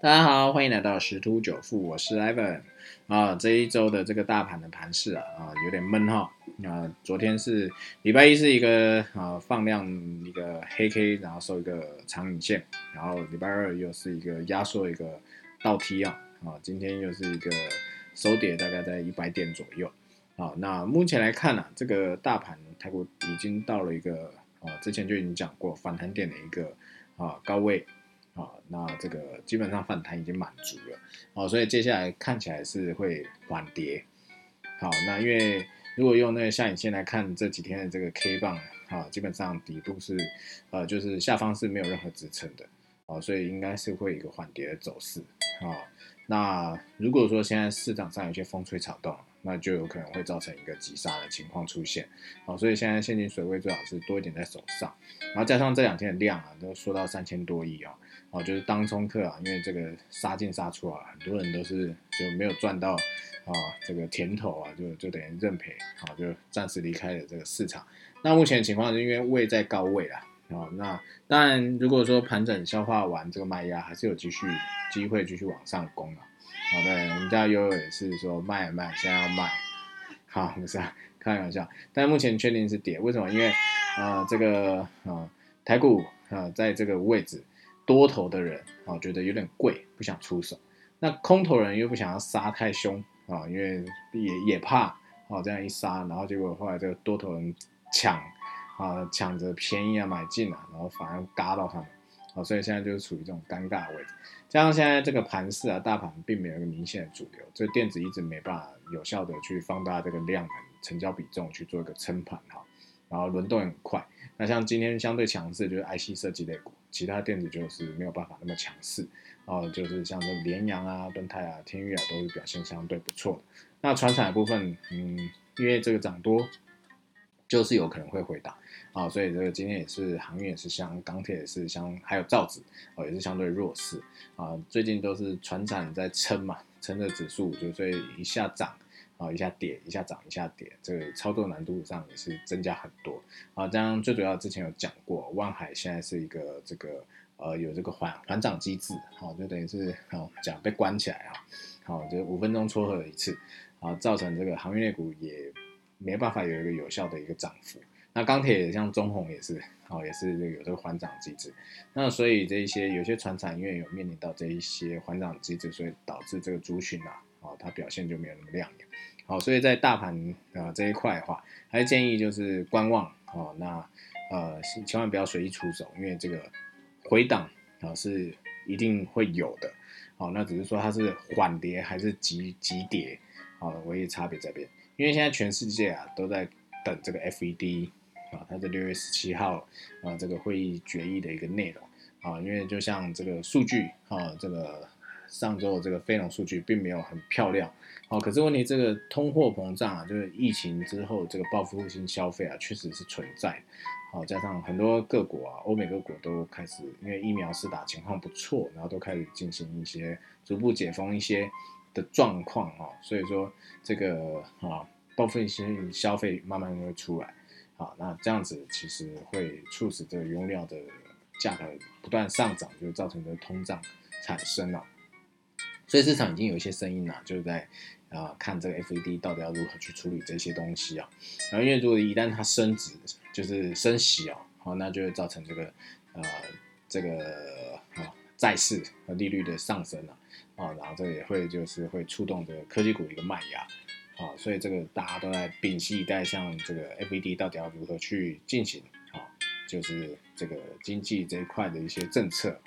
大家好，欢迎来到十突九富，我是 Evan 啊。这一周的这个大盘的盘势啊啊有点闷哈啊。昨天是礼拜一是一个啊放量一个黑 K，然后收一个长影线，然后礼拜二又是一个压缩一个倒梯啊啊。今天又是一个收跌，大概在一百点左右啊。那目前来看呢，这个大盘泰国已经到了一个啊之前就已经讲过反弹点的一个啊高位。啊，那这个基本上反弹已经满足了，哦，所以接下来看起来是会缓跌。好，那因为如果用那个下影线来看这几天的这个 K 棒，啊，基本上底部是，呃，就是下方是没有任何支撑的，哦，所以应该是会一个缓跌的走势。啊，那如果说现在市场上有些风吹草动，那就有可能会造成一个急杀的情况出现。好，所以现在现金水位最好是多一点在手上，然后加上这两天的量啊，都说到三千多亿啊。哦，就是当冲客啊，因为这个杀进杀出啊，很多人都是就没有赚到啊这个甜头啊，就就等于认赔，啊就暂时离开了这个市场。那目前情况是因为位在高位啊，哦那当然如果说盘整消化完这个卖压，还是有继续机会继续往上攻啊。好的，我们家悠悠也是说卖卖，现在要卖，好不 是啊，开玩笑。但目前确定是跌，为什么？因为啊这个啊台股啊在这个位置。多头的人啊，觉得有点贵，不想出手；那空头人又不想要杀太凶啊，因为也也怕啊，这样一杀，然后结果后来这个多头人抢啊，抢着便宜啊买进啊，然后反而嘎到他们啊，所以现在就是处于这种尴尬位置。加上现在这个盘势啊，大盘并没有一个明显的主流，这电子一直没办法有效的去放大这个量能、成交比重去做一个撑盘哈，然后轮动也很快。那像今天相对强势就是 IC 设计类股。其他电子就是没有办法那么强势，哦，就是像这联阳啊、敦泰啊、天域啊，都是表现相对不错的。那船产的部分，嗯，因为这个涨多，就是有可能会回档，啊，所以这个今天也是航运也是像钢铁也是像还有造纸，哦，也是相对弱势，啊，最近都是船产在撑嘛，撑着指数，就所以一下涨。啊，一下跌，一下涨，一下跌，这个操作难度上也是增加很多啊。这样最主要之前有讲过，万海现在是一个这个呃有这个缓缓涨机制，好，就等于是好讲被关起来啊，好，就五分钟撮合一次，啊，造成这个航运类股也没办法有一个有效的一个涨幅。那钢铁像中红也是，哦，也是有这个缓涨机制。那所以这一些有些船厂因为有面临到这一些缓涨机制，所以导致这个族群啊。哦，它表现就没有那么亮眼，好，所以在大盘啊这一块的话，还是建议就是观望，哦，那呃千万不要随意出手，因为这个回档啊是一定会有的，好，那只是说它是缓跌还是急急跌，好，唯一差别在边，因为现在全世界啊都在等这个 FED 啊，它的六月十七号啊这个会议决议的一个内容，啊，因为就像这个数据啊这个。上周的这个非农数据并没有很漂亮，好，可是问题这个通货膨胀啊，就是疫情之后这个报复性消费啊，确实是存在，好，加上很多各国啊，欧美各国都开始因为疫苗施打情况不错，然后都开始进行一些逐步解封一些的状况啊，所以说这个啊报复性消费慢慢会出来，好，那这样子其实会促使这个原料的价格不断上涨，就造成的通胀产生了。所以市场已经有一些声音了，就是在啊看这个 FED 到底要如何去处理这些东西啊。然后因为如果一旦它升值，就是升息哦，好，那就会造成这个呃这个啊债市和利率的上升了啊，然后这也会就是会触动这个科技股一个卖压啊，所以这个大家都在屏息以待，像这个 FED 到底要如何去进行啊，就是这个经济这一块的一些政策。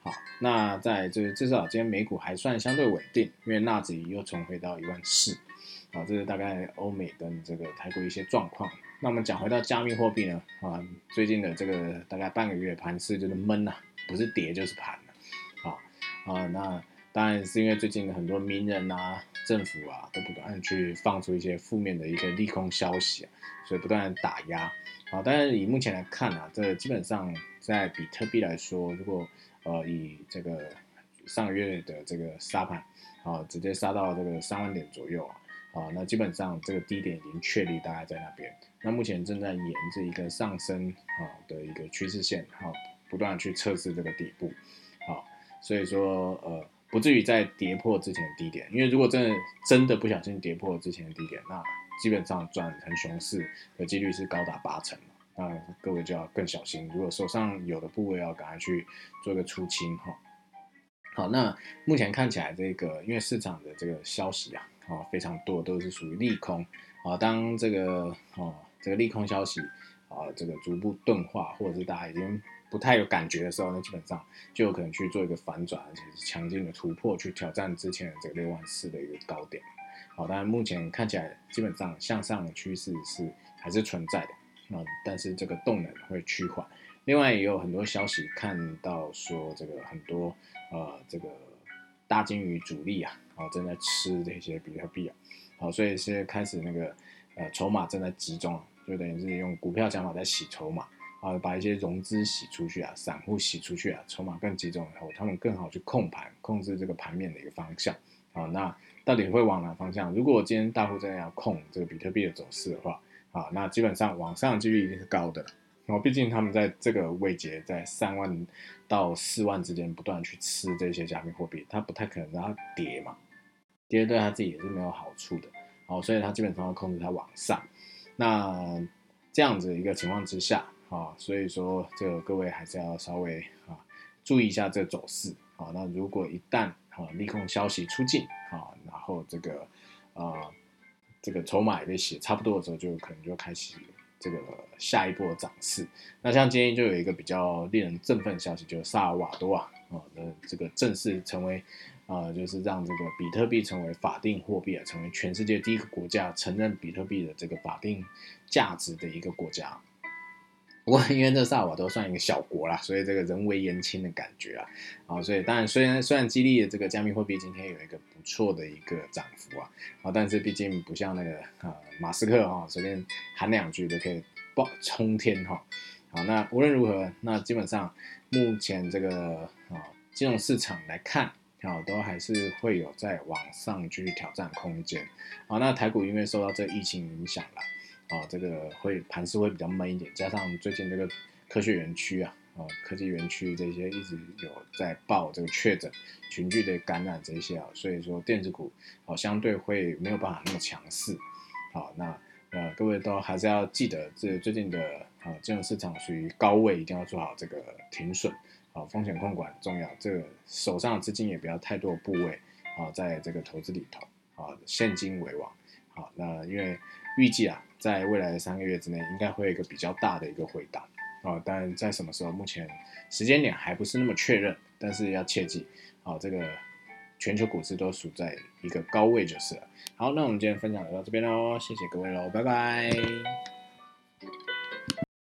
好，那在这至少今天美股还算相对稳定，因为纳指又重回到一万四，啊，这是大概欧美跟这个泰国一些状况。那我们讲回到加密货币呢，啊，最近的这个大概半个月盘势就是闷呐，不是跌就是盘了，好，啊，那当然是因为最近很多名人啊、政府啊都不断去放出一些负面的一个利空消息，所以不断打压，好，但是以目前来看啊，这基本上在比特币来说，如果呃，以这个上个月的这个杀盘，啊，直接杀到这个三万点左右啊，啊，那基本上这个低点已经确立，大概在那边。那目前正在沿着一个上升啊的一个趋势线，好，不断去测试这个底部，好，所以说呃，不至于在跌破之前的低点。因为如果真的真的不小心跌破之前的低点，那基本上转成熊市的几率是高达八成那各位就要更小心，如果手上有的部位要赶快去做个出清哈。好，那目前看起来这个，因为市场的这个消息啊，啊非常多都是属于利空啊。当这个哦这个利空消息啊这个逐步钝化，或者是大家已经不太有感觉的时候，那基本上就有可能去做一个反转，而且是强劲的突破，去挑战之前的这个六万四的一个高点。好，但是目前看起来基本上向上的趋势是还是存在的。那，但是这个动能会趋缓。另外也有很多消息看到说，这个很多呃，这个大金鱼主力啊，啊正在吃这些比特币啊，好，所以是开始那个呃筹码正在集中，就等于是用股票讲法在洗筹码啊，把一些融资洗出去啊，散户洗出去啊，筹码更集中以后，他们更好去控盘，控制这个盘面的一个方向。好，那到底会往哪方向？如果今天大户真的要控这个比特币的走势的话，啊，那基本上往上几率一定是高的，然后毕竟他们在这个位阶在三万到四万之间不断去吃这些加密货币，它不太可能让它跌嘛，跌对他自己也是没有好处的，好，所以他基本上要控制它往上。那这样子一个情况之下，啊，所以说这个各位还是要稍微啊注意一下这走势，啊，那如果一旦啊利空消息出尽，啊，然后这个啊。这个筹码也被洗差不多的时候，就可能就开始这个下一波涨势。那像今天就有一个比较令人振奋的消息，就是萨尔瓦多啊啊的这个正式成为啊，就是让这个比特币成为法定货币啊，成为全世界第一个国家承认比特币的这个法定价值的一个国家。不过，因为这萨瓦都算一个小国啦，所以这个人微言轻的感觉啊，啊，所以当然虽然虽然激励的这个加密货币今天有一个不错的一个涨幅啊，啊，但是毕竟不像那个啊马斯克哈随便喊两句都可以爆冲天哈，好，那无论如何，那基本上目前这个啊金融市场来看，啊都还是会有在往上继续挑战空间，啊，那台股因为受到这疫情影响了。啊，这个会盘势会比较闷一点，加上最近这个科学园区啊，啊，科技园区这些一直有在报这个确诊群聚的感染这些啊，所以说电子股啊相对会没有办法那么强势。好，那呃各位都还是要记得，这最近的啊金融市场属于高位，一定要做好这个停损啊，风险控管重要，这个手上的资金也不要太多部位啊，在这个投资里头啊，现金为王。好，那因为预计啊。在未来的三个月之内，应该会有一个比较大的一个回答啊，但在什么时候，目前时间点还不是那么确认，但是要切记啊，这个全球股市都处在一个高位就是了。好，那我们今天分享就到这边喽，谢谢各位喽，拜拜。